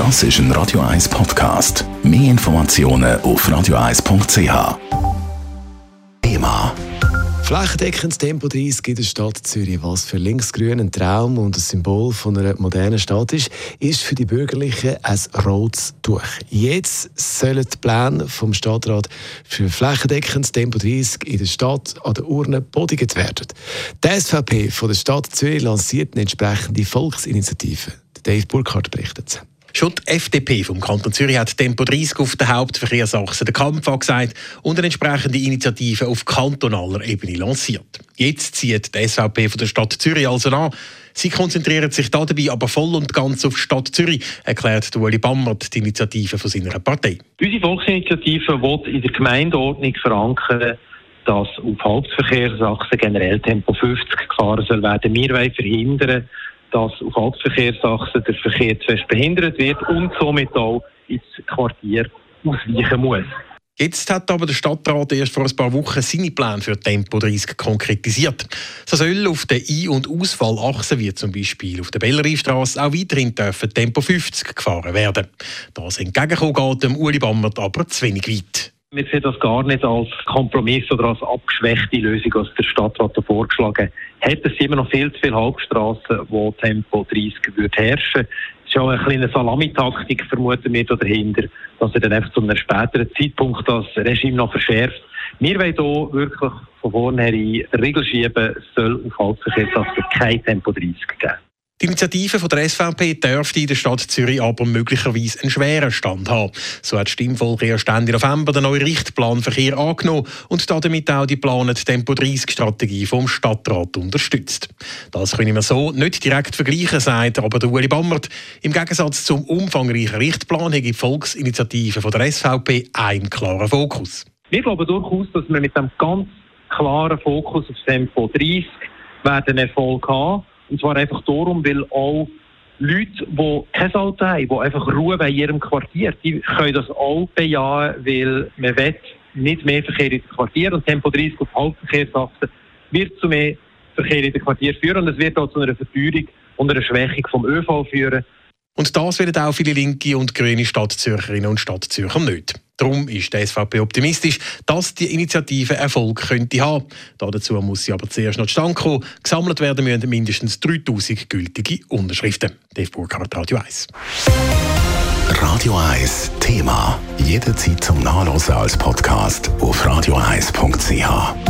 Das ist ein Radio 1 Podcast. Mehr Informationen auf radio1.ch. Thema. Flächendeckendes Tempo 30 in der Stadt Zürich, was für Linksgrün ein Traum und ein Symbol von einer modernen Stadt ist, ist für die Bürgerlichen ein rotes Tuch. Jetzt sollen die Pläne vom Stadtrat für flächendeckendes Tempo 30 in der Stadt an der Urne bodigt werden. Die SVP von der Stadt Zürich lanciert eine entsprechende Volksinitiative. Dave Burkhardt berichtet. Schon die FDP vom Kanton Zürich hat Tempo 30 auf der Hauptverkehrsachse den Kampf angesagt und eine entsprechende Initiative auf kantonaler Ebene lanciert. Jetzt zieht die SVP von der Stadt Zürich also an. Sie konzentriert sich dabei aber voll und ganz auf die Stadt Zürich, erklärt Ueli Bammert die Initiative von seiner Partei. Unsere Volksinitiative will in der Gemeindeordnung verankern, dass auf Hauptverkehrsachsen generell Tempo 50 gefahren soll werden. Wir wollen verhindern, dass auf Hauptverkehrsachsen der Verkehr zu fest behindert wird und somit auch ins Quartier ausweichen muss. Jetzt hat aber der Stadtrat erst vor ein paar Wochen seine Pläne für Tempo 30 konkretisiert. So soll auf der Ein- und Ausfallachse, wie zum Beispiel auf der Belleriestrasse, auch weiterhin dürfen Tempo 50 gefahren werden. Das entgegenkommen dem Uli Bammert aber zu wenig weit. Wir sehen das gar nicht als Kompromiss oder als abgeschwächte Lösung, als der Stadtrat vorgeschlagen hat. Es sind immer noch viel zu viele Hauptstraßen, wo Tempo 30 würde herrschen. Es ist auch eine kleine Salamitaktik, vermuten wir, dahinter, dass er dann einfach zu einem späteren Zeitpunkt das Regime noch verschärft. Wir wollen hier wirklich von vornherein Regeln schieben, es soll auf Hauptverkehrsachsen kein Tempo 30 geben. Die Initiative von der SVP dürfte in der Stadt Zürich aber möglicherweise einen schweren Stand haben. So hat das Stimmvolk erst Ende November den neuen Richtplan Verkehr angenommen und damit auch die geplante Tempo-30-Strategie vom Stadtrat unterstützt. Das können wir so nicht direkt vergleichen, sagt aber der Ueli Bammert. Im Gegensatz zum umfangreichen Richtplan hat die Volksinitiative von der SVP einen klaren Fokus. Wir glauben durchaus, dass wir mit einem ganz klaren Fokus auf Tempo 30 werden Erfolg haben und zwar einfach darum, weil auch Leute, die kein Auto haben, die einfach Ruhe bei ihrem Quartier, die können das auch bejahen, weil man will nicht mehr Verkehr in das Quartier und Tempo 30 auf Hauptverkehrsachsen wird zu mehr Verkehr in das Quartier führen und es wird auch zu einer Verteuerung und einer Schwächung vom ÖV führen. Und das werden auch viele linke und grüne Stadtzürcherinnen und Stadtzürcher nicht. Darum ist die SVP optimistisch, dass die Initiative Erfolg könnte haben. Dazu muss sie aber zuerst noch zustande kommen. Gesammelt werden müssen mindestens 3000 gültige Unterschriften. Dave Burkhardt, Radio 1. Radio 1 Thema. Jederzeit zum Nachlesen als Podcast auf radio1.ch.